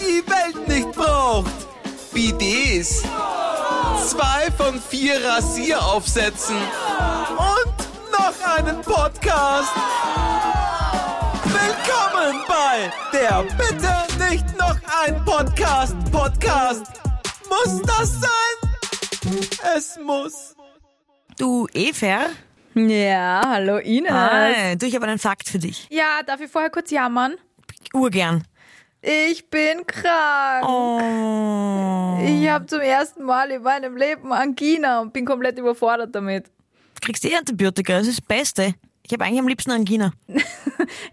die Welt nicht braucht. Bidets. Zwei von vier Rasieraufsätzen. Und noch einen Podcast. Willkommen bei der Bitte nicht noch ein Podcast. Podcast. Muss das sein? Es muss. Du, Efer? Ja, hallo Ines. Hi. Du, ich habe einen Fakt für dich. Ja, darf ich vorher kurz jammern? Urgern. Ich bin krank. Oh. Ich habe zum ersten Mal in meinem Leben Angina und bin komplett überfordert damit. Kriegst eh Antibiotika, das ist das Beste. Ich habe eigentlich am liebsten Angina.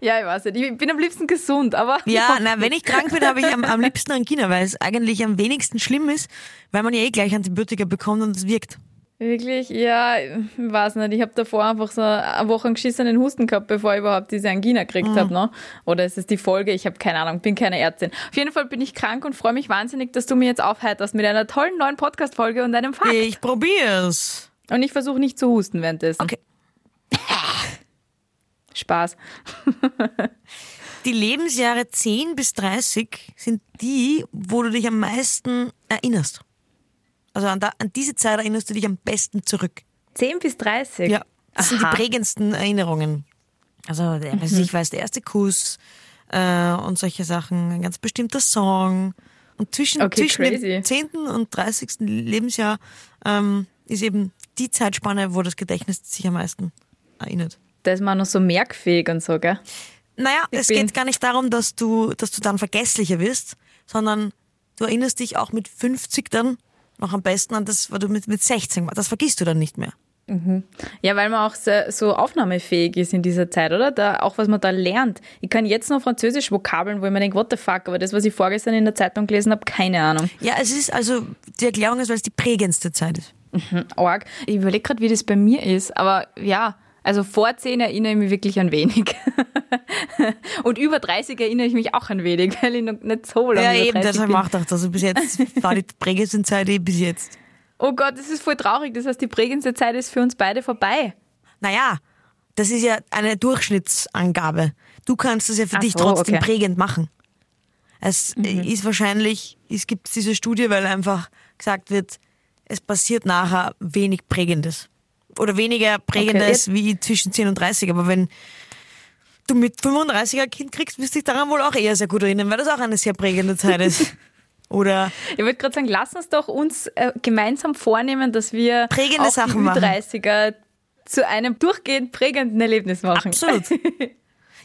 Ja, ich weiß nicht. Ich bin am liebsten gesund, aber. Ja, na, wenn ich krank bin, habe ich am, am liebsten Angina, weil es eigentlich am wenigsten schlimm ist, weil man ja eh gleich Antibiotika bekommt und es wirkt. Wirklich, ja, weiß nicht. Ich habe davor einfach so eine Woche einen geschissenen Husten gehabt, bevor ich überhaupt diese Angina gekriegt Mhm. hab, habe. Ne? Oder ist es die Folge? Ich habe keine Ahnung, bin keine Ärztin. Auf jeden Fall bin ich krank und freue mich wahnsinnig, dass du mir jetzt aufheiterst mit einer tollen neuen Podcast-Folge und einem Fakt. Ich probier's. Und ich versuche nicht zu husten währenddessen. Okay. Spaß. Die Lebensjahre 10 bis 30 sind die, wo du dich am meisten erinnerst. Also an, da, an diese Zeit erinnerst du dich am besten zurück. 10 bis 30? Ja, das sind die Aha. Mhm. prägendsten Erinnerungen. Also, der, weiß ich weiß, der erste Kuss äh, und solche Sachen, ein ganz bestimmter Song. Und zwischen, Okay, zwischen crazy. dem 10. und 30. Lebensjahr ähm, ist eben die Zeitspanne, wo das Gedächtnis sich am meisten erinnert. Da ist man noch so merkfähig und so, gell? Naja, Ich es geht gar nicht darum, dass du, dass du dann vergesslicher wirst, sondern du erinnerst dich auch mit 50 dann noch am besten an das, was du mit, mit 16 machst. Das vergisst du dann nicht mehr. Ja, weil man auch so, so aufnahmefähig ist in dieser Zeit, oder? Da, auch was man da lernt. Ich kann jetzt noch Französisch Vokabeln, wo ich mir denke, what the fuck, aber das, was ich vorgestern in der Zeitung gelesen habe, keine Ahnung. Ja, es ist also, die Erklärung ist, weil es die prägendste Zeit ist. Arg. Ich überlege gerade, wie das bei mir ist, aber ja, also vor 10 erinnere ich mich wirklich an wenig. und über 30 erinnere ich mich auch an wenig, weil ich noch nicht so lange Ja, eben, 30 deshalb macht auch das. Also bis jetzt war die prägendste Zeit eh bis jetzt. Oh Gott, das ist voll traurig. Das heißt, die prägendste Zeit ist für uns beide vorbei. Naja, das ist ja eine Durchschnittsangabe. Du kannst das ja für Ach dich so, trotzdem okay. prägend machen. Es ist wahrscheinlich, es gibt diese Studie, weil einfach gesagt wird, es passiert nachher wenig Prägendes. Oder weniger Prägendes wie zwischen 10 und 30. Aber wenn du mit 35 ein Kind kriegst, wirst du dich daran wohl auch eher sehr gut erinnern, weil das auch eine sehr prägende Zeit ist. Oder Ich wollte gerade sagen, lass uns doch uns äh, gemeinsam vornehmen, dass wir Prägende auch Sachen die machen. Ü30er zu einem durchgehend prägenden Erlebnis machen. Absolut.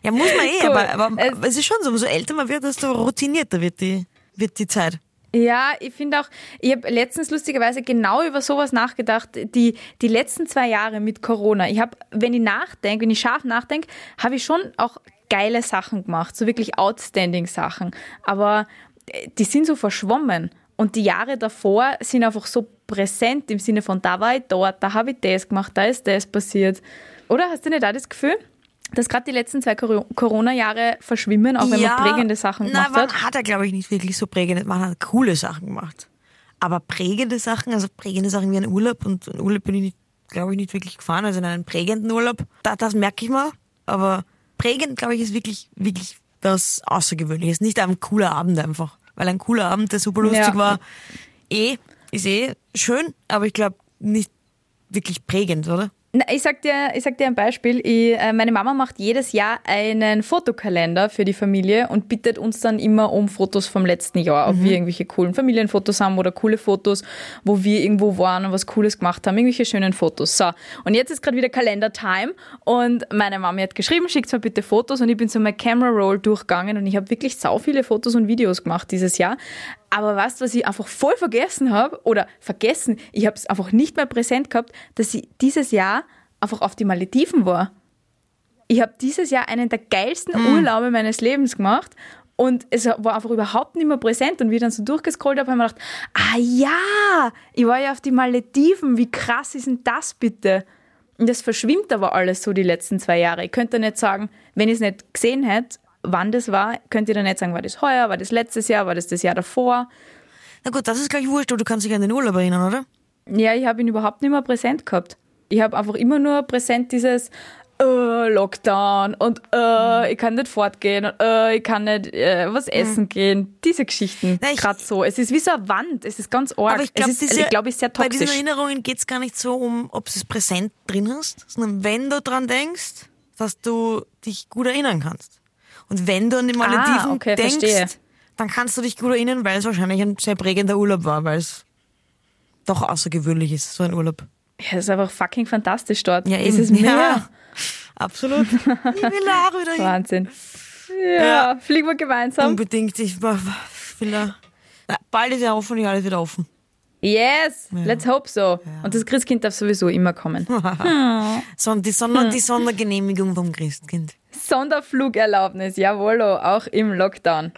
Ja, muss man eh, Cool. aber, aber Äh, es ist schon so, umso älter man wird, desto routinierter wird die, wird die Zeit. Ja, ich finde auch, ich habe letztens lustigerweise genau über sowas nachgedacht, die, die letzten zwei Jahre mit Corona. Ich habe, wenn ich nachdenke, wenn ich scharf nachdenke, habe ich schon auch geile Sachen gemacht, so wirklich outstanding Sachen. Aber äh, die sind so verschwommen. Und die Jahre davor sind einfach so präsent im Sinne von, da war ich dort, da habe ich das gemacht, da ist das passiert. Oder hast du nicht auch das Gefühl, dass gerade die letzten zwei Coro- Corona-Jahre verschwimmen, auch wenn man prägende Sachen na, gemacht hat? man hat er, glaube ich, nicht wirklich so prägende, man hat coole Sachen gemacht. Aber prägende Sachen, also prägende Sachen wie ein Urlaub und ein Urlaub bin ich, glaube ich, nicht wirklich gefahren, also in einen prägenden Urlaub, da, das merke ich mal. Aber prägend, glaube ich, ist wirklich, wirklich was Außergewöhnliches. Nicht ein cooler Abend einfach. Weil ein cooler Abend, der super lustig Ja. war, eh, ist eh schön, aber ich glaube nicht wirklich prägend, oder? Ich sag dir, ich sag dir ein Beispiel. Ich, äh, meine Mama macht jedes Jahr einen Fotokalender für die Familie und bittet uns dann immer um Fotos vom letzten Jahr, ob wir irgendwelche coolen Familienfotos haben oder coole Fotos, wo wir irgendwo waren und was Cooles gemacht haben, irgendwelche schönen Fotos. So, und jetzt ist gerade wieder Kalender-Time und meine Mama hat geschrieben, schickt mir bitte Fotos und ich bin so mein Camera Roll durchgegangen und ich habe wirklich sau viele Fotos und Videos gemacht dieses Jahr. Aber weißt du, was ich einfach voll vergessen habe? Oder vergessen, ich habe es einfach nicht mehr präsent gehabt, dass ich dieses Jahr einfach auf die Malediven war. Ich habe dieses Jahr einen der geilsten Urlaube meines Lebens gemacht und es war einfach überhaupt nicht mehr präsent. Und wie ich dann so durchgescrollt habe, habe ich mir gedacht, ah ja, ich war ja auf die Malediven, wie krass ist denn das bitte? Und das verschwimmt aber alles so die letzten zwei Jahre. Ich könnte nicht sagen, wenn ich es nicht gesehen hätte, wann das war, könnt ihr dann nicht sagen, war das heuer, war das letztes Jahr, war das das Jahr davor. Na gut, das ist gleich wurscht, du kannst dich an den Urlaub erinnern, oder? Ja, ich habe ihn überhaupt nicht mehr präsent gehabt. Ich habe einfach immer nur präsent dieses, äh, Lockdown und äh, ich kann nicht fortgehen und äh, ich kann nicht äh, was essen mhm. gehen. Diese Geschichten, gerade so. Es ist wie so eine Wand, es ist ganz arg. Aber ich glaube, es ist, ich glaub, ist sehr toxisch. Bei diesen Erinnerungen geht es gar nicht so um, ob du es präsent drin hast, sondern wenn du dran denkst, dass du dich gut erinnern kannst. Und wenn du an die Malediven ah, okay, denkst, verstehe. dann kannst du dich gut erinnern, weil es wahrscheinlich ein sehr prägender Urlaub war, weil es doch außergewöhnlich ist, so ein Urlaub. Ja, es ist einfach fucking fantastisch dort. Ja, eben. Es ist mehr. Ja, absolut. Ich will auch wieder hin. Wahnsinn. Ja, ja, fliegen wir gemeinsam. Unbedingt. Ich will da. Bald ist ja hoffentlich alles wieder offen. Yes, ja. let's hope so. Ja. Und das Christkind darf sowieso immer kommen. so, die, Sonder, die Sondergenehmigung vom Christkind. Sonderflugerlaubnis, jawohl, auch im Lockdown.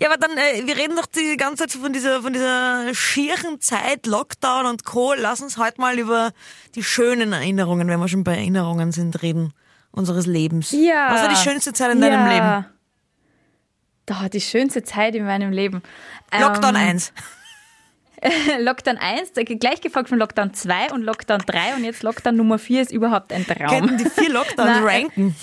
Ja, aber dann, äh, wir reden doch die ganze Zeit von dieser, von dieser schieren Zeit, Lockdown und Co. Lass uns heute mal über die schönen Erinnerungen, wenn wir schon bei Erinnerungen sind, reden, unseres Lebens. Ja. Was war die schönste Zeit in ja. deinem Leben? Da, die schönste Zeit in meinem Leben. Lockdown ähm, 1. Lockdown 1, gleich gefolgt von Lockdown 2 und Lockdown 3 und jetzt Lockdown Nummer 4 ist überhaupt ein Traum. Könnten die vier Lockdowns ranken?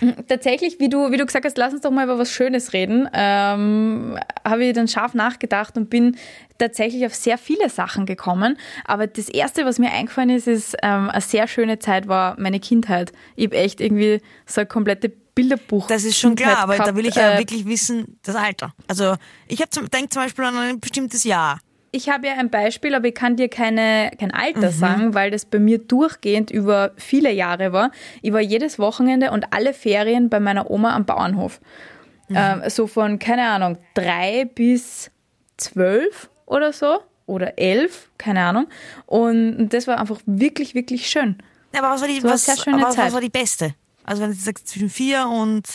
Tatsächlich, wie du, wie du gesagt hast, lass uns doch mal über was Schönes reden, ähm, habe ich dann scharf nachgedacht und bin tatsächlich auf sehr viele Sachen gekommen. Aber das Erste, was mir eingefallen ist, ist, ähm, eine sehr schöne Zeit war meine Kindheit. Ich habe echt irgendwie so eine komplette Bilderbuch. Das ist schon klar, aber gehabt. da will ich ja äh, wirklich wissen, das Alter. Also ich denke zum Beispiel an ein bestimmtes Jahr. Ich habe ja ein Beispiel, aber ich kann dir keine, kein Alter mhm. sagen, weil das bei mir durchgehend über viele Jahre war. Ich war jedes Wochenende und alle Ferien bei meiner Oma am Bauernhof. Mhm. Ähm, so von, keine Ahnung, drei bis zwölf oder so. Oder elf, keine Ahnung. Und das war einfach wirklich, wirklich schön. Ja, aber was war die, was, was, was war die beste? Also wenn du sagst zwischen vier und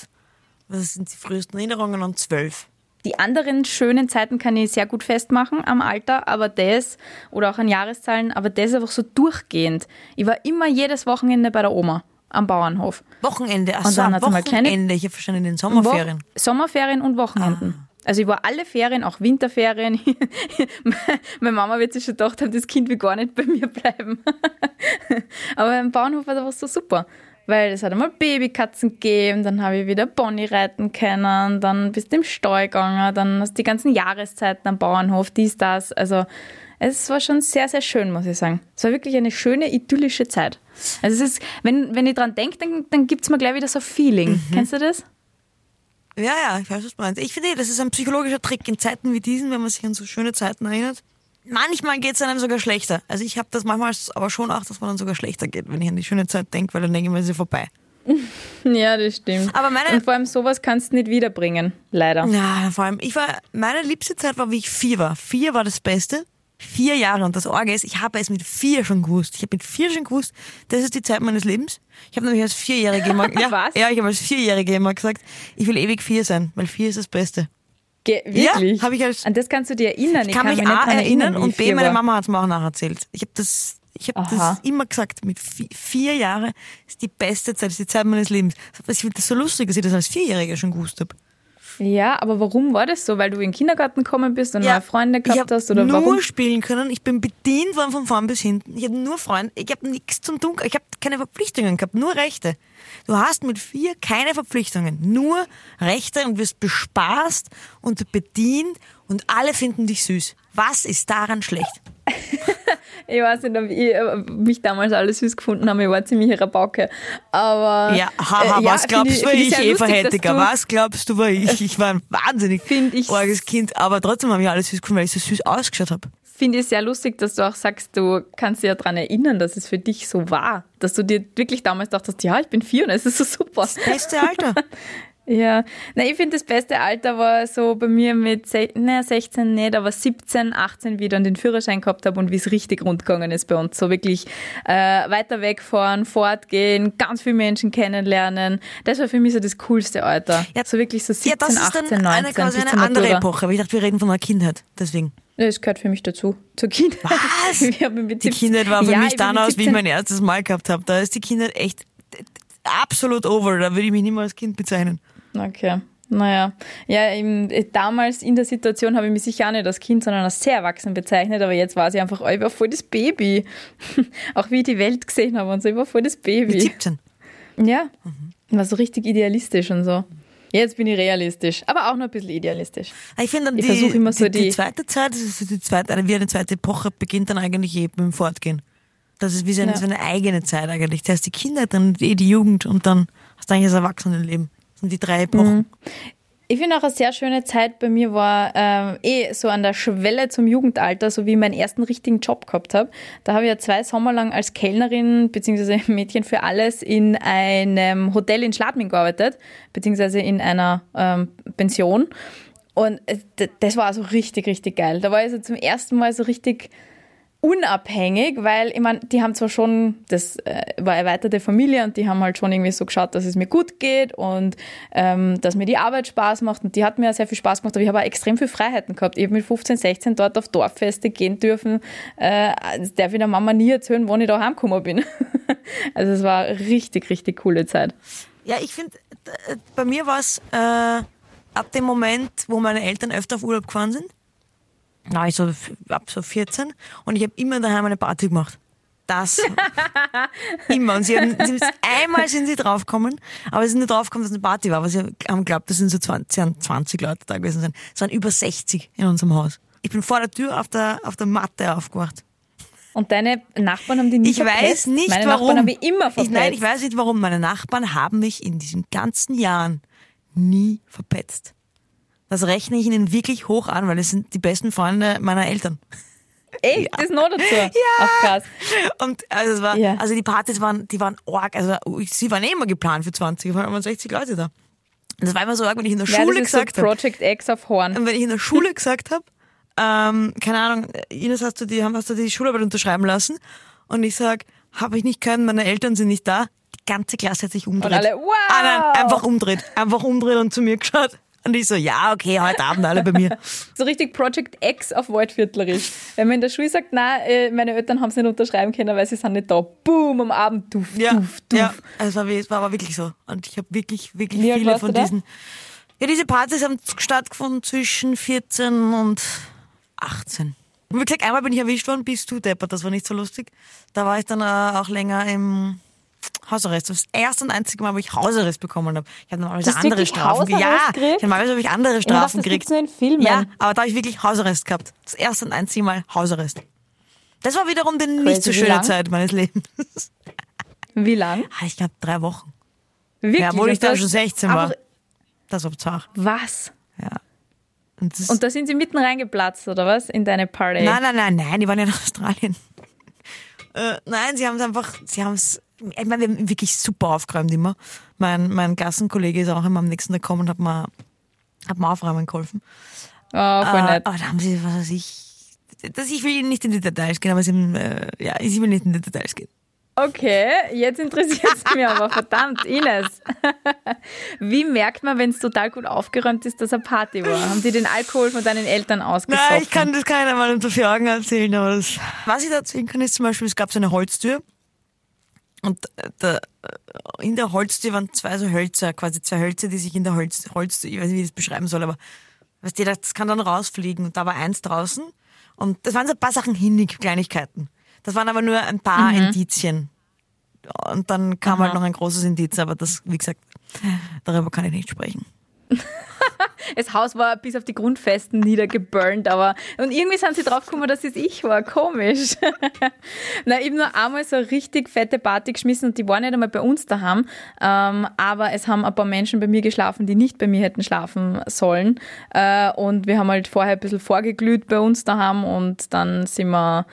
was sind die frühesten Erinnerungen und zwölf? Die anderen schönen Zeiten kann ich sehr gut festmachen am Alter, aber das, oder auch an Jahreszahlen, aber das einfach so durchgehend. Ich war immer jedes Wochenende bei der Oma am Bauernhof. Wochenende, ach so, Wochenende, ich habe verstanden, in den Sommerferien. Wo Sommerferien und Wochenenden. Ah. Also ich war alle Ferien, auch Winterferien. Meine Mama wird sich schon gedacht haben, das Kind will gar nicht bei mir bleiben. Aber am Bauernhof war das einfach so super weil es hat einmal Babykatzen gegeben, dann habe ich wieder Pony reiten können, dann bist du im Stall gegangen, dann hast du die ganzen Jahreszeiten am Bauernhof, dies, das. Also es war schon sehr, sehr schön, muss ich sagen. Es war wirklich eine schöne, idyllische Zeit. Also es ist, wenn, wenn ich dran denke, dann, dann gibt es mir gleich wieder so ein Feeling. Mhm. Kennst du das? Ja, ja, ich weiß, was du meinst. Ich finde, das ist ein psychologischer Trick in Zeiten wie diesen, wenn man sich an so schöne Zeiten erinnert manchmal geht es einem sogar schlechter. Also ich habe das manchmal aber schon auch, dass man dann sogar schlechter geht, wenn ich an die schöne Zeit denke, weil dann denke ich mir, sie vorbei. Ja, das stimmt. Aber meine, Und vor allem sowas kannst du nicht wiederbringen, leider. Ja, vor allem, ich war, meine liebste Zeit war, wie ich vier war. Vier war das Beste. Vier Jahre. Und das Orge ist, ich habe es mit vier schon gewusst. Ich habe mit vier schon gewusst, das ist die Zeit meines Lebens. Ich habe nämlich als Vierjährige immer, ja, Was? ja, ich habe als Vierjährige immer gesagt, ich will ewig vier sein, weil vier ist das Beste. Ge wirklich? Ja, habe ich als, An das kannst du dir erinnern. Ich, ich kann, mich, A erinnern, und B, meine Mama hat es mir auch nacherzählt. Ich habe das, ich habe das immer gesagt. Mit vier, vier Jahren ist die beste Zeit, ist die Zeit meines Lebens. Ich finde das so lustig, dass ich das als Vierjähriger schon gewusst habe. Ja, aber warum war das so? Weil du in den Kindergarten gekommen bist und ja, neue Freunde gehabt hast? Oder nur warum? spielen können. Ich bin bedient worden von vorn bis hinten. Ich habe nur Freunde. Ich habe nichts zum Tun. Ich habe keine Verpflichtungen gehabt, nur Rechte. Du hast mit vier keine Verpflichtungen, nur Rechte und wirst bespaßt und bedient und alle finden dich süß. Was ist daran schlecht? ich weiß nicht, ob ich äh, mich damals alle süß gefunden habe. Ich war ziemlich Rabauke. Aber. Ja, haha, äh, ja, was glaubst du, war ich, Eva Hettiger? Was glaubst du, war ich? Ich war ein wahnsinnig ich arges Kind. Aber trotzdem habe ich alle süß gefunden, weil ich so süß ausgeschaut habe. Finde ich sehr lustig, dass du auch sagst, du kannst dich ja daran erinnern, dass es für dich so war. Dass du dir wirklich damals dachtest, ja, ich bin vier und es ist so super. Das beste Alter. Ja, na, ich finde, das beste Alter war so bei mir mit, naja, 16 nicht, aber 17, 18, wie ich dann den Führerschein gehabt habe und wie es richtig rund gegangen ist bei uns. So wirklich äh, weiter wegfahren, fortgehen, ganz viele Menschen kennenlernen. Das war für mich so das coolste Alter. Ja, so wirklich so 17, ja, das ist 18, dann 19. Eine, quasi eine andere Epoche, aber ich dachte, wir reden von einer Kindheit, deswegen. Das gehört für mich dazu. Zur Kindheit. Was? die Kindheit war für ja, mich dann aus, wie ich mein erstes Mal gehabt habe. Da ist die Kindheit echt absolut over. Da würde ich mich nicht mehr als Kind bezeichnen. Okay. Naja, ja, eben, damals in der Situation habe ich mich sicher auch nicht als Kind, sondern als sehr erwachsen bezeichnet, aber jetzt war sie einfach, oh, ich war voll das Baby. auch wie ich die Welt gesehen habe und so, ich war voll das Baby. Mit 17? Ja, war so richtig idealistisch und so. Jetzt bin ich realistisch, aber auch noch ein bisschen idealistisch. Ich finde dann Ich die, immer so die, die die- zweite Zeit, das ist die zweite, wie eine zweite Epoche, beginnt dann eigentlich eben mit dem Fortgehen. Das ist wie so eine, Ja. so eine eigene Zeit eigentlich. Zuerst die Kindheit, dann eh die Jugend und dann hast du eigentlich das Erwachsenenleben. Sind die drei Epochen. Mhm. Ich finde auch eine sehr schöne Zeit bei mir war ähm, eh so an der Schwelle zum Jugendalter, so wie ich meinen ersten richtigen Job gehabt habe. Da habe ich ja zwei Sommer lang als Kellnerin bzw. Mädchen für alles in einem Hotel in Schladming gearbeitet, beziehungsweise in einer ähm, Pension. Und äh, das war also richtig, richtig geil. Da war ich so zum ersten Mal so richtig unabhängig, weil ich meine, die haben zwar schon, das äh, war erweiterte Familie und die haben halt schon irgendwie so geschaut, dass es mir gut geht und ähm, dass mir die Arbeit Spaß macht und die hat mir sehr viel Spaß gemacht, aber ich habe auch extrem viel Freiheiten gehabt. Ich habe mit 15, 16 dort auf Dorffeste gehen dürfen. Äh, darf ich der Mama nie erzählen, wann ich da heimgekommen bin. also es war richtig, richtig coole Zeit. Ja, ich finde, äh, bei mir war es äh, ab dem Moment, wo meine Eltern öfter auf Urlaub gefahren sind, na, ich so ab so 14 und ich habe immer daheim eine Party gemacht. Das immer. Und sie haben, sie einmal sind sie draufgekommen, aber sie sind nicht draufgekommen, dass es eine Party war, aber sie haben geglaubt, das sind so 20, 20 Leute da gewesen sein. Es waren über 60 in unserem Haus. Ich bin vor der Tür auf der, auf der Matte aufgewacht. Und deine Nachbarn haben die nie Ich weiß verpetzt? nicht Meine warum. Nachbarn haben mich immer verpetzt. ich, nein, ich weiß nicht warum. Meine Nachbarn haben mich in diesen ganzen Jahren nie verpetzt. Das rechne ich ihnen wirklich hoch an, weil es sind die besten Freunde meiner Eltern. Echt? Das noch dazu? Ja. Ach krass. Und also es war, Ja. also die Partys waren, die waren arg. Also sie waren eh immer geplant für 20, weil waren 60 Leute da. Und das war immer so arg, wenn ich in der Ja, Schule das ist so gesagt habe. Project X auf Horn. Und wenn ich in der Schule gesagt habe, ähm, keine Ahnung, Ines, hast du die, hast du die Schularbeit unterschreiben lassen? Und ich sag, habe ich nicht können, meine Eltern sind nicht da. Die ganze Klasse hat sich umdreht. Und alle, wow! Ah, nein, einfach umdreht. Einfach umdreht und zu mir geschaut. Und ich so, ja, okay, heute Abend alle bei mir. So richtig Project X auf Waldviertlerisch. Wenn man in der Schule sagt, nein, äh, meine Eltern haben es nicht unterschreiben können, weil sie sind nicht da. Boom, am Abend, duft, Ja, duft, duft. ja es, war, wie- es war aber wirklich so. Und ich habe wirklich, wirklich Wie viele von diesen. Ja, diese Partys haben stattgefunden zwischen 14 und 18. Und wie gesagt, einmal bin ich erwischt worden, bist du deppert, das war nicht so lustig. Da war ich dann äh, auch länger im Hausarrest. Das erste und einzige Mal, wo ich Hausarrest bekommen habe. Ich habe normalerweise andere Strafen ge- Ja, gekriegt? ich normalerweise habe ich andere Strafen gekriegt. Ja, aber da habe ich wirklich Hausarrest gehabt. Das erste und einzige Mal Hausarrest. Das war wiederum die nicht so schöne? Zeit meines Lebens. Wie lang? Ah, Ich glaube drei Wochen. Wirklich? Ja, obwohl ich da schon 16 war. Das war zart. Was? Ja. Und das, Und da sind sie mitten reingeplatzt, oder was? In deine Party? nein, nein, nein, nein, die waren ja in Australien. Äh, nein, sie haben es einfach, sie haben es, ich meine, wir haben wirklich super aufgeräumt immer. Mein, mein Gassenkollege ist auch immer am nächsten Tag gekommen und hat mir, hat mir aufräumen geholfen. Oh, voll Äh, nett. aber da haben sie, was weiß ich, das, ich will nicht in die Details gehen, aber sie haben, äh, ja, ich will nicht in die Details gehen. Okay, jetzt interessiert es mich aber. Verdammt, Ines. Wie merkt man, wenn es total gut aufgeräumt ist, dass eine Party war? Haben die den Alkohol von deinen Eltern ausgesoffen? Nein, ich kann das keiner mal unter vier Augen erzählen, aber das, was ich da erzählen kann, ist zum Beispiel, es gab so eine Holztür und äh, da, äh, in der Holztür waren zwei so Hölzer, quasi zwei Hölzer, die sich in der Holz, Holztür, ich weiß nicht, wie ich das beschreiben soll, aber weißt du, das kann dann rausfliegen und da war eins draußen und das waren so ein paar Sachen hinnig, Kleinigkeiten. Das waren aber nur ein paar Indizien. Und dann kam halt noch ein großes Indiz, aber das, wie gesagt, darüber kann ich nicht sprechen. Das Haus war bis auf die Grundfesten niedergeburnt, aber und irgendwie sind sie draufgekommen, dass es ich war. Komisch. Na, habe nur einmal so richtig fette Party geschmissen und die war nicht einmal bei uns daheim, ähm, aber es haben ein paar Menschen bei mir geschlafen, die nicht bei mir hätten schlafen sollen. Äh, und wir haben halt vorher ein bisschen vorgeglüht bei uns daheim und dann sind wir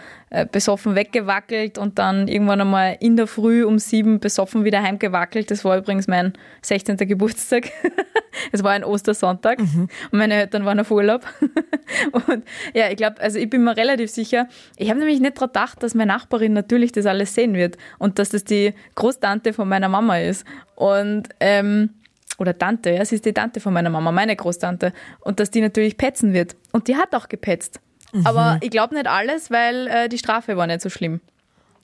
besoffen weggewackelt und dann irgendwann einmal in der Früh um sieben besoffen wieder heimgewackelt. Das war übrigens mein 16. Geburtstag. Es war ein Ostersonntag und meine Eltern waren auf Urlaub. Und ja, ich glaube, also ich bin mir relativ sicher, ich habe nämlich nicht daran gedacht, dass meine Nachbarin natürlich das alles sehen wird und dass das die Großtante von meiner Mama ist. Und ähm, oder Tante, ja, sie ist die Tante von meiner Mama, meine Großtante. Und dass die natürlich petzen wird. Und die hat auch gepetzt. Aber ich glaube nicht alles, weil äh, die Strafe war nicht so schlimm.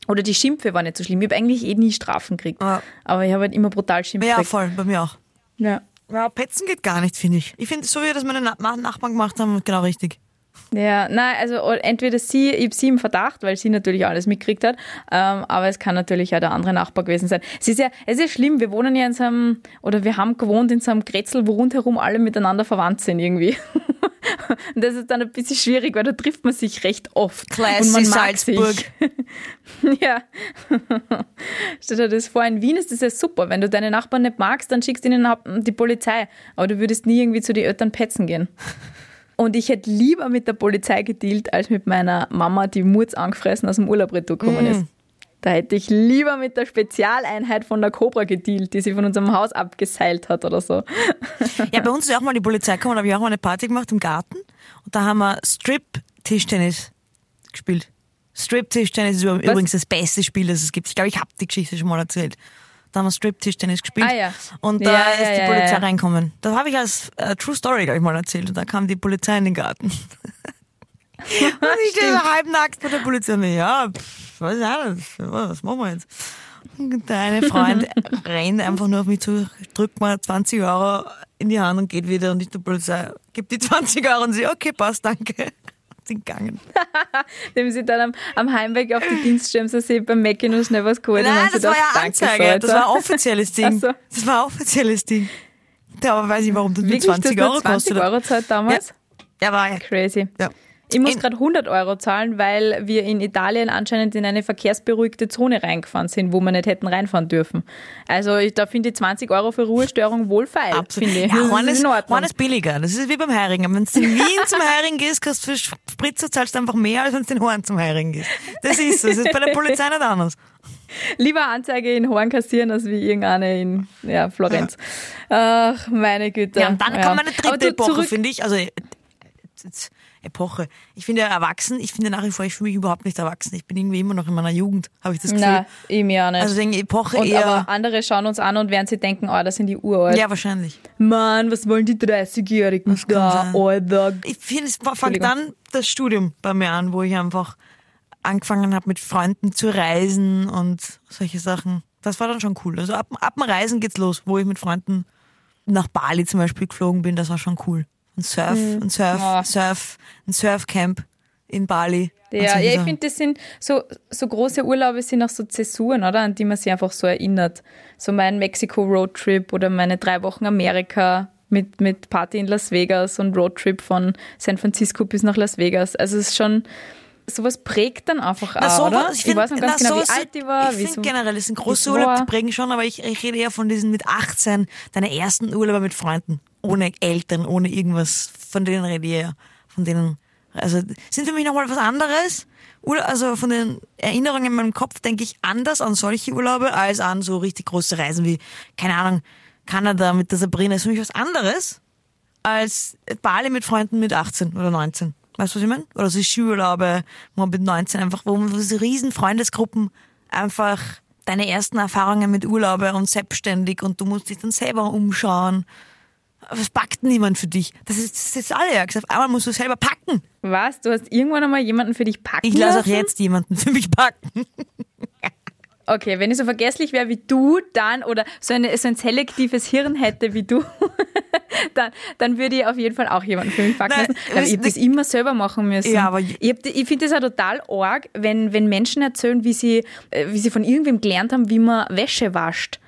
Oder die Schimpfe war nicht so schlimm. Ich habe eigentlich eh nie Strafen gekriegt. Ja. Aber ich habe halt immer brutal Schimpf Ja, gekriegt. voll, bei mir auch. Ja. Ja, petzen geht gar nicht, finde ich. Ich finde, so wie das meine Na Nachbarn gemacht haben, genau richtig. Ja, nein, also entweder sie, ich habe sie im Verdacht, weil sie natürlich alles mitgekriegt hat, ähm, aber es kann natürlich auch der andere Nachbar gewesen sein. Es ist ja, es ist schlimm, wir wohnen ja in so einem, oder wir haben gewohnt in so einem Grätzl, wo rundherum alle miteinander verwandt sind irgendwie. Und das ist dann ein bisschen schwierig, weil da trifft man sich recht oft. Classy und man mag Salzburg. Sich. ja. Stell dir das vor, in Wien ist das ja super. Wenn du deine Nachbarn nicht magst, dann schickst du ihnen die Polizei. Aber du würdest nie irgendwie zu den Eltern petzen gehen. Und ich hätte lieber mit der Polizei gedealt, als mit meiner Mama, die Murz angefressen aus dem Urlaub retourgekommen ist. Da hätte ich lieber mit der Spezialeinheit von der Cobra gedealt, die sie von unserem Haus abgeseilt hat oder so. Ja, bei uns ist auch mal die Polizei gekommen, da habe ich auch mal eine Party gemacht im Garten. Und da haben wir Strip-Tischtennis gespielt. Strip-Tischtennis ist übrigens das beste Spiel, das es gibt. Ich glaube, ich habe die Geschichte schon mal erzählt. Da haben wir Strip-Tischtennis gespielt. Ah, ja. Und da Ja, ist ja, die Polizei reinkommen. Das habe ich als äh, True Story, glaube ich, mal erzählt. Und da kam die Polizei in den Garten. und ich stehe so halbnackt vor der Polizei. Und ja, pff, was ist das? Was machen wir jetzt? Und eine Freund rennt einfach nur auf mich zu, drückt mir 20 Euro in die Hand und geht wieder. Und ich der Polizei gibt die 20 Euro und sie, okay, passt, danke. Sind gegangen. Dem sie dann am, am Heimweg auf die sie beim Mackie noch schnell was geholt Nein, das war ja Anzeige. so, Das war ein offizielles Ding. So. Das war ein offizielles Ding. Ja, aber weiß ich, warum das mit Wirklich, 20 das Euro nur 20 kostet. hat. Euro zahlt damals? Ja, war ja. Crazy. ja. Ich muss gerade 100 Euro zahlen, weil wir in Italien anscheinend in eine verkehrsberuhigte Zone reingefahren sind, wo wir nicht hätten reinfahren dürfen. Also ich, da finde ich 20 Euro für Ruhestörung wohlfeil, Absolut. Ja, Das Horn ist. Horn ist billiger. Das ist wie beim Heringen. Wenn du in Wien zum Hering gehst, kannst du für Spritzer zahlst du einfach mehr, als wenn du in Horn zum Hering gehst. Das ist so. Das ist bei der Polizei nicht anders. Lieber Anzeige in Horn kassieren, als wie irgendeine in ja, Florenz. Ach, meine Güte. Ja, und dann kommt eine dritte Epoche, finde ich. Also, äh, äh, Epoche. Ich finde ja erwachsen, ich finde nach wie vor, ich fühle mich überhaupt nicht erwachsen. Ich bin irgendwie immer noch in meiner Jugend, habe ich das Gefühl. Nein, ich mir auch nicht. Also denke Epoche und eher. aber andere schauen uns an und werden sie denken, oh, das sind die uralt. ja, wahrscheinlich. Mann, was wollen die 30-Jährigen da. Alter? Ich finde, es fängt dann das Studium bei mir an, wo ich einfach angefangen habe, mit Freunden zu reisen und solche Sachen. Das war dann schon cool. Also ab, ab dem Reisen geht's los, wo ich mit Freunden nach Bali zum Beispiel geflogen bin, das war schon cool. Ein Surf, ein Surf, Ah. Surf, ein Surfcamp in Bali. Ja, ja ich finde, das sind so, so große Urlaube sind auch so Zäsuren, oder? An die man sich einfach so erinnert. So mein Mexiko-Roadtrip oder meine drei Wochen Amerika mit, mit Party in Las Vegas und Roadtrip von San Francisco bis nach Las Vegas. Also es ist schon, sowas prägt dann einfach Na, auch, so, oder? ich, Ich, find, weiß noch ganz na, genau, so wie alt die war. Ich finde so, generell, das sind große die prägen schon, aber ich, ich rede eher von diesen mit 18, deine ersten Urlaube mit Freunden, ohne Eltern, ohne irgendwas, von denen rede ich eher. Von denen, also, sind für mich nochmal was anderes. Also von den Erinnerungen in meinem Kopf denke ich anders an solche Urlaube als an so richtig große Reisen wie, keine Ahnung, Kanada mit der Sabrina. ist für mich was anderes als Bali mit Freunden mit 18 oder 19. Weißt du, was ich meine? Oder so Skiurlaube, wo man mit 19 einfach, wo man so riesen Freundesgruppen einfach deine ersten Erfahrungen mit Urlaube und selbstständig und du musst dich dann selber umschauen. Es packt niemand für dich. Das ist, das ist ja gesagt. Einmal musst du selber packen. Was? Du hast irgendwann einmal jemanden für dich packen Ich lasse auch lassen? jetzt jemanden für mich packen. Okay, wenn ich so vergesslich wäre wie du, dann oder so, eine, so ein selektives Hirn hätte wie du, dann, dann würde ich auf jeden Fall auch jemanden für mich packen lassen. Aber ich habe das immer selber machen müssen. Ja, aber- ich, ich finde das auch total arg, wenn, wenn Menschen erzählen, wie sie, äh, wie sie von irgendwem gelernt haben, wie man Wäsche wascht.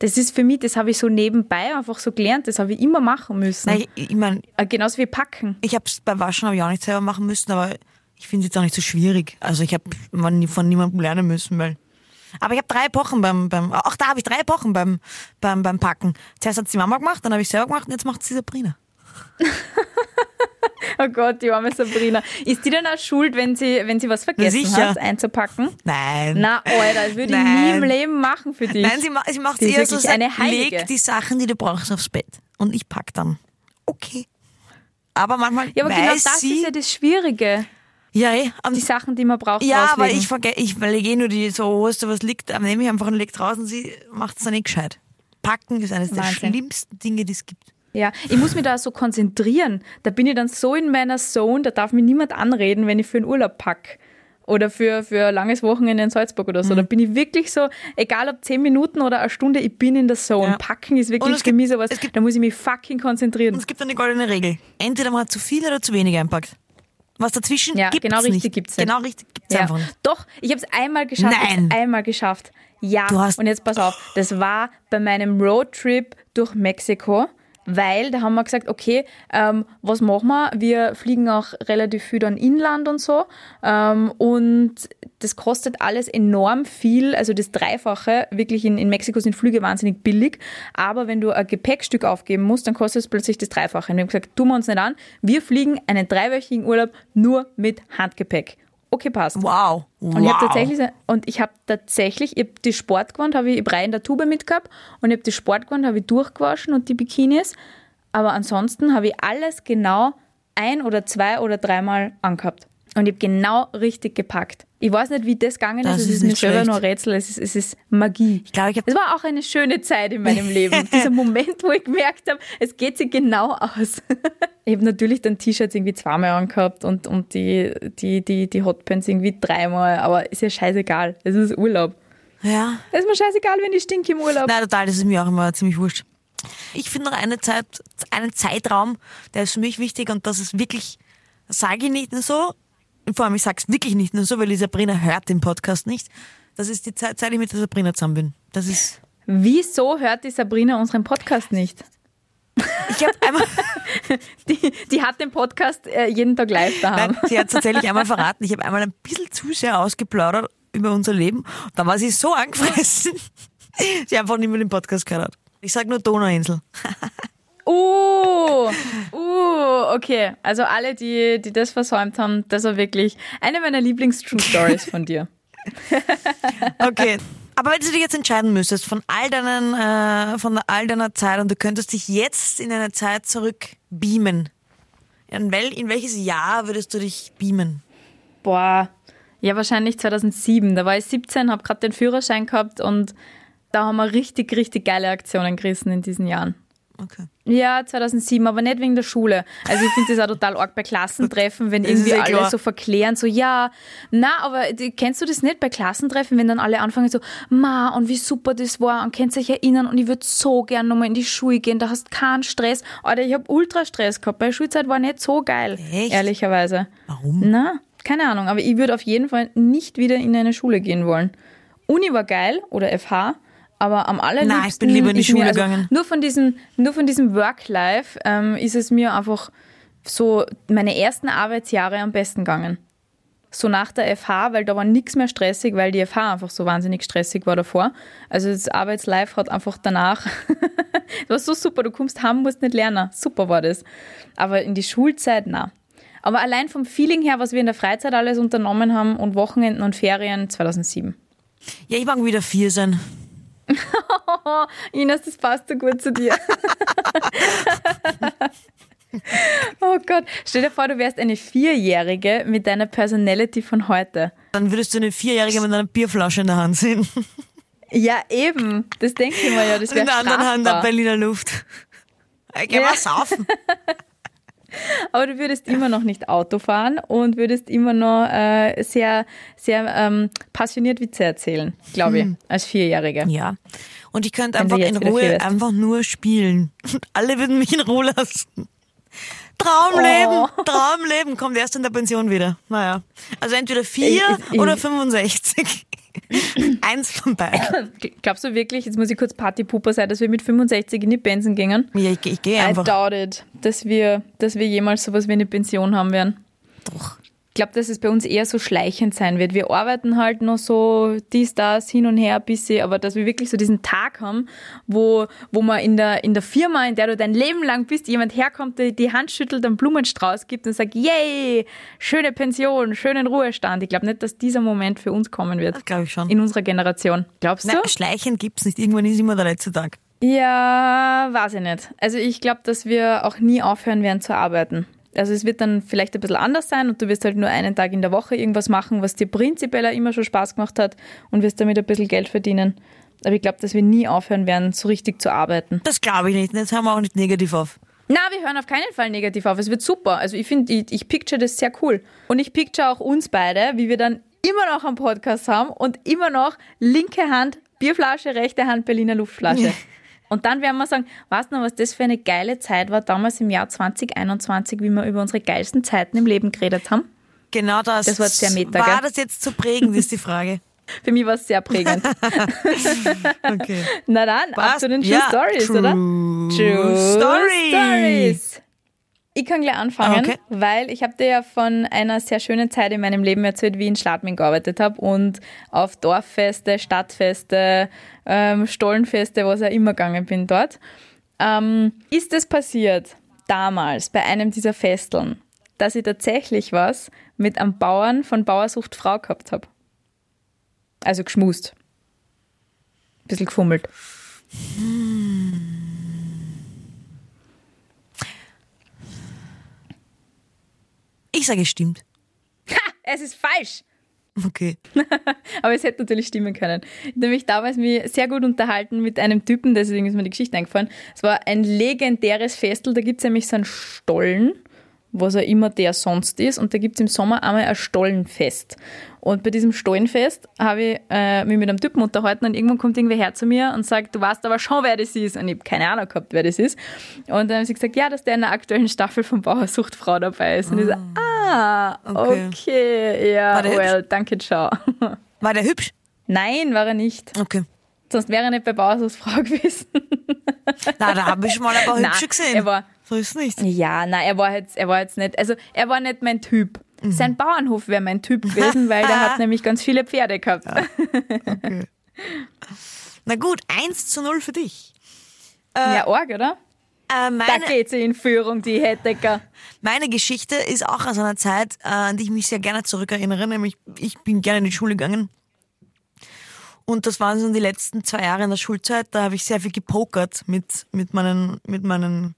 Das ist für mich, das habe ich so nebenbei einfach so gelernt, das habe ich immer machen müssen. Nein, ich, ich meine, Äh, Genauso wie packen. ich habe es beim Waschen habe ich auch nicht selber machen müssen, aber ich finde es jetzt auch nicht so schwierig. Also ich habe von niemandem lernen müssen, weil. Aber ich habe drei Epochen beim, beim auch da habe ich drei Epochen beim, beim, beim Packen. Zuerst hat die Mama gemacht, dann habe ich selber gemacht und jetzt macht sie Sabrina. Oh Gott, die arme Sabrina. Ist die dann auch schuld, wenn sie, wenn sie was vergessen sicher. hat, einzupacken? Nein. Na, Alter, das würde ich nie im Leben machen für dich. Nein, sie, ma- sie macht Sie ist eher so, eine Heilige. leg die Sachen, die du brauchst, aufs Bett. Und ich pack dann. Okay. Aber manchmal ja, aber weiß genau das sie, ist ja das Schwierige. Ja, eh, am- Die Sachen, die man braucht, ja, aber rauslegen. ich vergesse, ich lege eh nur die, so, wo ist da was liegt, dann nehme ich einfach und leg draußen, sie macht es dann nicht gescheit. Packen ist eines der Wahnsinn. schlimmsten Dinge, die es gibt. Ja, ich muss mich da so konzentrieren. Da bin ich dann so in meiner Zone, da darf mich niemand anreden, wenn ich für einen Urlaub pack. Oder für, für ein langes Wochenende in Salzburg oder Mhm. so. Da bin ich wirklich so, egal ob zehn Minuten oder eine Stunde, ich bin in der Zone. Ja. Packen ist wirklich für mich sowas, da muss ich mich fucking konzentrieren. Und es gibt eine goldene Regel. Entweder man hat zu viel oder zu wenig einpackt. Was dazwischen Ja, gibt's genau richtig nicht. gibt's nicht. Genau richtig gibt's Ja. einfach nicht. Doch, ich habe es einmal geschafft. Nein. einmal geschafft. Ja. Du hast- Und jetzt pass auf, das war bei meinem Roadtrip durch Mexiko, weil da haben wir gesagt, okay, ähm, was machen wir? Wir fliegen auch relativ viel dann inland und so. Ähm, und das kostet alles enorm viel, also das Dreifache. Wirklich in, in Mexiko sind Flüge wahnsinnig billig. Aber wenn du ein Gepäckstück aufgeben musst, dann kostet es plötzlich das Dreifache. Und wir haben gesagt, tun wir uns nicht an. Wir fliegen einen dreiwöchigen Urlaub nur mit Handgepäck. Okay, passt. Wow. Und ich habe Wow. tatsächlich, und ich habe tatsächlich, ich hab die Sportgewand habe ich, ich rein in der Tube mitgehabt und ich habe die Sportgewand habe ich durchgewaschen und die Bikinis. Aber ansonsten habe ich alles genau ein oder zwei oder dreimal angehabt. Und ich habe genau richtig gepackt. Ich weiß nicht, wie das gegangen Das ist. Es ist mir nicht selber nur ein Rätsel. Es ist, es ist Magie. Ich glaube, ich habe Es war auch eine schöne Zeit in meinem Leben. Dieser Moment, wo ich gemerkt habe, es geht sich genau aus. Ich habe natürlich dann T-Shirts irgendwie zweimal angehabt und, und die, die, die, die Hotpants irgendwie dreimal, aber ist ja scheißegal. Es ist Urlaub. ja. Es ist mir scheißegal, wenn ich stinke im Urlaub. Nein, total, das ist mir auch immer ziemlich wurscht. Ich finde noch eine Zeit, einen Zeitraum, der ist für mich wichtig und das ist wirklich, sage ich nicht nur so, vor allem ich sage es wirklich nicht nur so, weil die Sabrina hört den Podcast nicht. Das ist die Zeit, seit ich mit der Sabrina zusammen bin. Das ist, Wieso hört die Sabrina unseren Podcast nicht? ich habe einmal, Die, die hat den Podcast äh, jeden Tag live daheim. nein, sie hat tatsächlich einmal verraten, ich habe einmal ein bisschen zu sehr ausgeplaudert über unser Leben. Da war sie so angefressen, sie einfach nicht mehr den Podcast gehört hat. Ich sage nur Donauinsel. Uh, uh, okay. Also alle, die, die das versäumt haben, das war wirklich eine meiner Lieblings-True Stories von dir. Okay. Aber wenn du dich jetzt entscheiden müsstest von all deinen, äh, von all deiner Zeit und du könntest dich jetzt in eine Zeit zurück beamen, in, wel, in welches Jahr würdest du dich beamen? Boah, ja wahrscheinlich 2007. Da war ich 17, habe gerade den Führerschein gehabt und da haben wir richtig, richtig geile Aktionen gerissen in diesen Jahren. Okay. Ja, 2007, aber nicht wegen der Schule. Also ich finde das auch total arg bei Klassentreffen, wenn irgendwie eh alle klar. so verklären, so ja, na, aber kennst du das nicht bei Klassentreffen, wenn dann alle anfangen so, ma, und wie super das war und kennst dich erinnern und ich würde so gern nochmal in die Schule gehen, da hast keinen Stress. Alter, ich habe ultra Stress gehabt, bei Schulzeit war nicht so geil, Echt? ehrlicherweise. Warum? Na, keine Ahnung, aber ich würde auf jeden Fall nicht wieder in eine Schule gehen wollen. Uni war geil oder FH, aber am allerliebsten Nein, ich bin lieber in die Schule also gegangen. Nur von diesem, nur von diesem Work-Life ähm, ist es mir einfach so meine ersten Arbeitsjahre am besten gegangen. So nach der FH, weil da war nichts mehr stressig, weil die FH einfach so wahnsinnig stressig war davor. Also das Arbeitslife hat einfach danach, das war so super, du kommst heim, musst nicht lernen. Super war das. Aber in die Schulzeit, na. Aber allein vom Feeling her, was wir in der Freizeit alles unternommen haben und Wochenenden und Ferien 2007. Ja, ich mag wieder vier sein. Ines, das passt so gut zu dir. oh Gott, stell dir vor, du wärst eine Vierjährige mit deiner Personality von heute. Dann würdest du eine Vierjährige mit einer Bierflasche in der Hand sehen. Ja, eben. Das denke ich mir ja, das Und in wäre der anderen Hand eine Berliner Luft. Ich geh Ja. mal saufen. Aber du würdest immer noch nicht Auto fahren und würdest immer noch äh, sehr, sehr ähm, passioniert Witze erzählen, glaube ich, als Vierjährige. Ja. Und ich könnte einfach in Ruhe einfach nur spielen. Alle würden mich in Ruhe lassen. Traumleben, Oh. Traumleben kommt erst in der Pension wieder. Naja. Also entweder vier Ich- ich- oder 65. Eins von beiden. Glaubst du wirklich, jetzt muss ich kurz Partypuper sein, dass wir mit 65 in die Pension gingen? Ja, ich, ich gehe I einfach. doubt it, dass wir, dass wir jemals sowas wie eine Pension haben werden. Doch. Ich glaube, dass es bei uns eher so schleichend sein wird. Wir arbeiten halt noch so dies, das, hin und her ein bisschen, aber dass wir wirklich so diesen Tag haben, wo, wo man in der, in der Firma, in der du dein Leben lang bist, jemand herkommt, der die Hand schüttelt, einen Blumenstrauß gibt und sagt, yay, schöne Pension, schönen Ruhestand. Ich glaube nicht, dass dieser Moment für uns kommen wird. Glaube ich schon. In unserer Generation. Glaubst du? Nein, schleichend gibt's nicht. Irgendwann ist immer der letzte Tag. Ja, weiß ich nicht. Also ich glaube, dass wir auch nie aufhören werden zu arbeiten. Also es wird dann vielleicht ein bisschen anders sein und du wirst halt nur einen Tag in der Woche irgendwas machen, was dir prinzipiell auch immer schon Spaß gemacht hat und wirst damit ein bisschen Geld verdienen. Aber ich glaube, dass wir nie aufhören werden, so richtig zu arbeiten. Das glaube ich nicht. Das haben wir auch nicht negativ auf. Na, wir hören auf keinen Fall negativ auf. Es wird super. Also ich finde, ich, ich picture das sehr cool. Und ich picture auch uns beide, wie wir dann immer noch einen Podcast haben und immer noch linke Hand Bierflasche, rechte Hand Berliner Luftflasche. Und dann werden wir sagen, weißt du noch, was das für eine geile Zeit war damals im Jahr 2021, wie wir über unsere geilsten Zeiten im Leben geredet haben? Genau das. Das war sehr meta, War gell? das jetzt zu prägend, ist die Frage. Für mich war es sehr prägend. Okay. Na dann, ab Was? zu den True Ja, Stories, True oder? Story. Stories. Ich kann gleich anfangen, Okay. weil ich habe dir ja von einer sehr schönen Zeit in meinem Leben erzählt, wie ich in Schladming gearbeitet habe und auf Dorffeste, Stadtfeste, ähm, Stollenfeste, was auch immer gegangen bin dort. Ähm, ist es passiert, damals bei einem dieser Festeln, dass ich tatsächlich was mit einem Bauern von Bauersucht Frau gehabt habe? Also geschmust. Bisschen gefummelt. Ich sage, es stimmt. Es ist falsch! Okay. Aber es hätte natürlich stimmen können. Ich habe nämlich damals mich sehr gut unterhalten mit einem Typen, deswegen ist mir die Geschichte eingefallen. Es war ein legendäres Festel, da gibt es nämlich so einen Stollen, was auch immer der sonst ist, und da gibt es im Sommer einmal ein Stollenfest. Und bei diesem Stollenfest habe ich äh, mich mit einem Typen unterhalten und irgendwann kommt irgendwer her zu mir und sagt, du weißt aber schon, wer das ist. Und ich habe keine Ahnung gehabt, wer das ist. Und dann haben sie gesagt, ja, dass der in der aktuellen Staffel von Bauersucht Frau dabei ist. Und ich so, ah, Okay. okay, ja, well, danke, ciao. War der hübsch? Nein, war er nicht. Okay. Sonst wäre er nicht bei Bauersucht Frau gewesen. Na, da habe ich schon mal ein paar Nein, hübsche gesehen. er war- so ist nicht. Ja, nein, er war jetzt, er war jetzt nicht, also er war nicht mein Typ. Mhm. Sein Bauernhof wäre mein Typ gewesen, weil der hat nämlich ganz viele Pferde gehabt. Na gut, 1 zu 0 für dich. Ja, arg, oder? Äh, Da meine, geht sie in Führung, die Hettecker. meine Geschichte ist auch aus einer Zeit, äh, an die ich mich sehr gerne zurückerinnere, nämlich ich bin gerne in die Schule gegangen. Und das waren so die letzten zwei Jahre in der Schulzeit. Da habe ich sehr viel gepokert mit, mit, meinen, mit meinen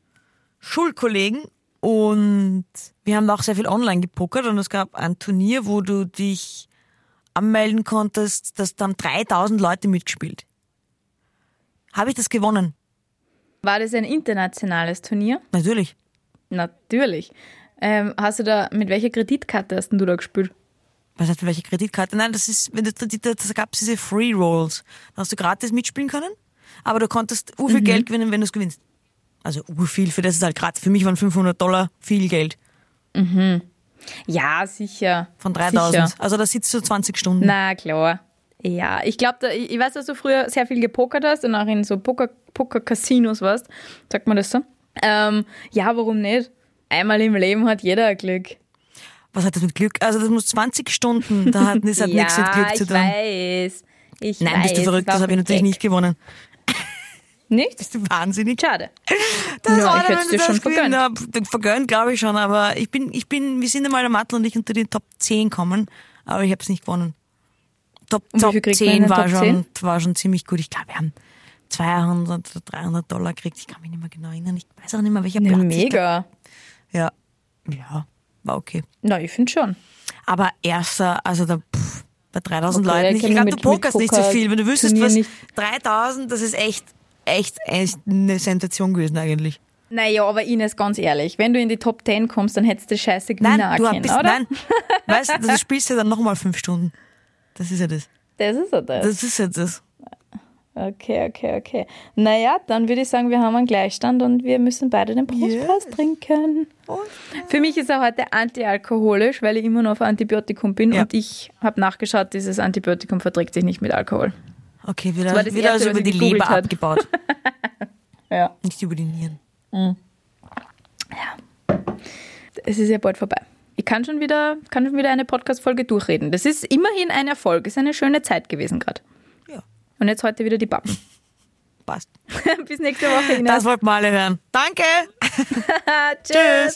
Schulkollegen. Und wir haben auch sehr viel online gepokert. Und es gab ein Turnier, wo du dich anmelden konntest. dass da haben 3000 Leute mitgespielt. Habe ich das gewonnen? War das ein internationales Turnier? Natürlich. Natürlich. Ähm, hast du da, mit welcher Kreditkarte hast du da gespielt? Was heißt, für welche Kreditkarte? Nein, das ist, wenn du, da, da, gab es diese Free Rolls. Da hast du gratis mitspielen können, aber du konntest Mhm. urviel Geld gewinnen, wenn du es gewinnst. Also urviel, für das ist halt gratis. Für mich waren 500 Dollar viel Geld. Ja, sicher. Von 3000. Sicher. Also da sitzt du 20 Stunden. Na klar. Ja, ich glaube, ich ich weiß, dass du früher sehr viel gepokert hast und auch in so Poker- Poker-Casinos warst. Sagt man das so? Ähm, ja, warum nicht? Einmal im Leben hat jeder Glück. Was hat das mit Glück? Also das muss 20 Stunden, da hat das hat ja, nichts mit Glück ich zu tun. weiß. Ich Nein, weiß, bist du verrückt, das habe ich natürlich Gag. nicht gewonnen. Nicht? Bist du wahnsinnig? Schade. Das Ja, ich wenn dir schon vergönnt. Ja, vergönnt glaube ich schon, aber ich bin, ich bin, wir sind einmal der Mattel und ich unter die Top 10 kommen, aber ich habe es nicht gewonnen. Top, Top viel kriegt man in 10 der war Top schon, war schon ziemlich gut. Ich glaube, wir haben 200 oder 300 Dollar gekriegt. Ich kann mich nicht mehr genau erinnern. Ich weiß auch nicht mehr, welcher Ja, Platz. mega. Ja, ja, war okay. Na, ich finde schon. Aber erster, also da, pff, bei 3000 Okay, Leuten, ich glaube, du pokerst nicht so viel. Wenn du wüsstest, was nicht. 3000, das ist echt, echt, echt eine Sensation gewesen eigentlich. Naja, aber Ines, ganz ehrlich, wenn du in die Top 10 kommst, dann hättest du scheiße Gewinner Nein, du erkennen, bist, oder? nein, weißt du, du spielst ja dann nochmal fünf Stunden. Das ist ja das. Das ist ja das. Das ist ja das. Okay, okay, okay. Naja, dann würde ich sagen, wir haben einen Gleichstand und wir müssen beide den Brustpreis Yes. trinken. Für mich ist er heute antialkoholisch, weil ich immer noch auf Antibiotikum bin Ja. und ich habe nachgeschaut, dieses Antibiotikum verträgt sich nicht mit Alkohol. Okay, wieder, war das wieder Erste, also über die Leber hat. abgebaut. Ja. Nicht über die Nieren. Es ist ja bald vorbei. Ich kann schon wieder, kann schon wieder eine Podcast-Folge durchreden. Das ist immerhin ein Erfolg. Ist eine schöne Zeit gewesen gerade. Ja, Und jetzt heute wieder die Pappen. passt. Bis nächste Woche, Ines. Das wollten wir alle hören. Danke. Tschüss.